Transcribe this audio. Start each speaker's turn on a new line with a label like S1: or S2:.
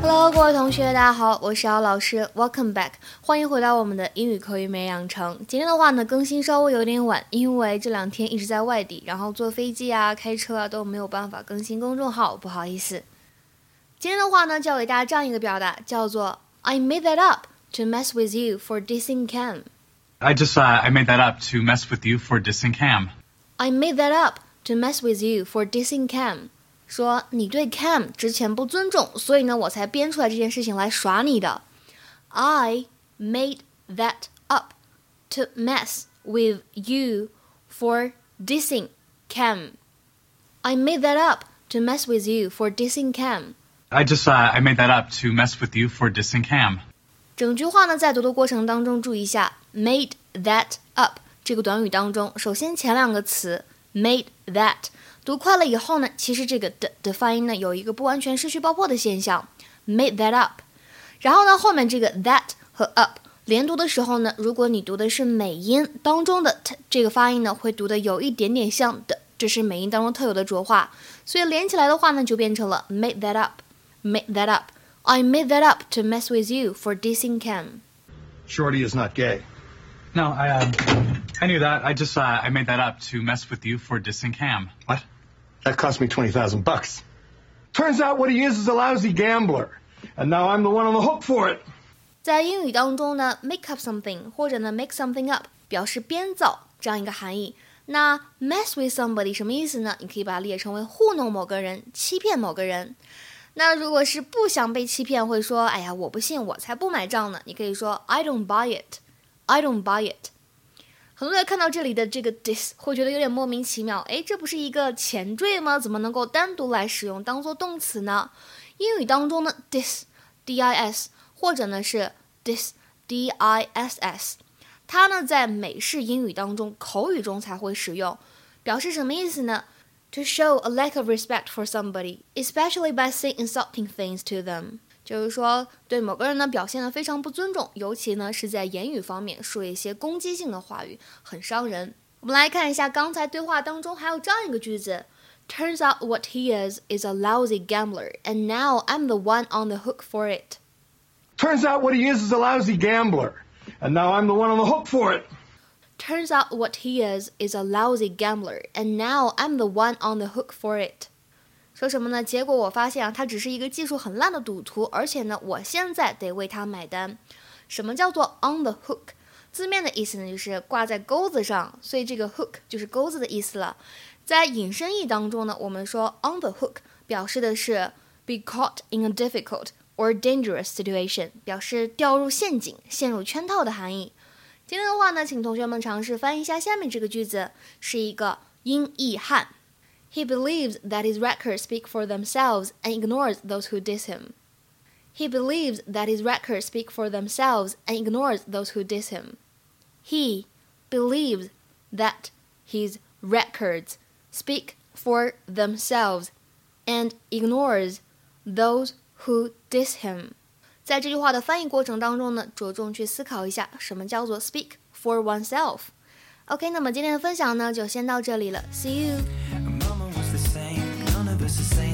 S1: Hello，各位同学，大家好，我是姚老师，Welcome back，欢迎回到我们的英语口语美养成。今天的话呢，更新稍微有点晚，因为这两天一直在外地，然后坐飞机啊、开车啊都没有办法更新公众号，不好意思。今天的话呢，教给大家这样一个表达，叫做 I made that up to mess with you for dissing Cam。
S2: I just uh, I made that up to mess with you for dissing Cam.
S1: I made that up to mess with you for dissing Cam。说你对 Cam 之前不尊重，所以呢，我才编出来这件事情来耍你的。I made that up to mess with you for dissing Cam. I made that up to mess with you for dissing Cam.
S2: I just uh, I made that up to mess with you for dissing Cam.
S1: 整句话呢，在读的过程当中，注意一下 made that up 这个短语当中，首先前两个词 made that 读快了以后呢，其实这个的的发音呢有一个不完全失去爆破的现象，made that up。然后呢，后面这个 that 和 up 连读的时候呢，如果你读的是美音当中的 t 这个发音呢，会读的有一点点像的，这是美音当中特有的浊化，所以连起来的话呢，就变成了 made that up，made that up。I made that up to mess with you for dissing Cam.
S3: Shorty is not gay.
S2: No, I uh, I knew that. I just uh, I made that up to mess with you for dissing Cam.
S3: What? That cost me 20,000 bucks. Turns out what he is is a lousy gambler. And now I'm the one on the hook for it.
S1: 在英语当中呢，make up something 或者呢 make something up 表示编造这样一个含义。那 mess with somebody 什么意思呢？你可以把它列成为糊弄某个人、欺骗某个人。那如果是不想被欺骗，会说：“哎呀，我不信，我才不买账呢。”你可以说：“I don't buy it, I don't buy it。很多人看到这里的这个 dis 会觉得有点莫名其妙，哎，这不是一个前缀吗？怎么能够单独来使用当做动词呢？英语当中呢，this dis 或者呢是 this diss，它呢在美式英语当中口语中才会使用，表示什么意思呢？To show a lack of respect for somebody, especially by saying insulting things to them. 就是说对某个人呢表现得非常不尊重，尤其呢是在言语方面说一些攻击性的话语，很伤人。我们来看一下刚才对话当中还有这样一个句子。Turns out what he is is a lousy gambler, and now I'm the one on the hook for it.
S3: Turns out what he is is a lousy gambler. And now I'm the one on the hook for it.
S1: Turns out what he is is a lousy gambler, and now I'm the one on the hook for it. 说什么呢？结果我发现啊，他只是一个技术很烂的赌徒，而且呢，我现在得为他买单。什么叫做 on the hook？字面的意思呢，就是挂在钩子上，所以这个 hook 就是钩子的意思了。在引申义当中呢，我们说 on the hook 表示的是 be caught in a difficult or dangerous situation，表示掉入陷阱、陷入圈套的含义。今天的话呢，请同学们尝试翻译一下下面这个句子，是一个英译汉。He believes that his records speak for themselves and ignores those who diss him. He believes that his records speak for themselves and ignores those who diss him. He believes that his records speak for themselves and ignores those who diss him. 在这句话的翻译过程当中呢，着重去思考一下什么叫做 speak for oneself。OK，那么今天的分享呢就先到这里了，See you。 just the same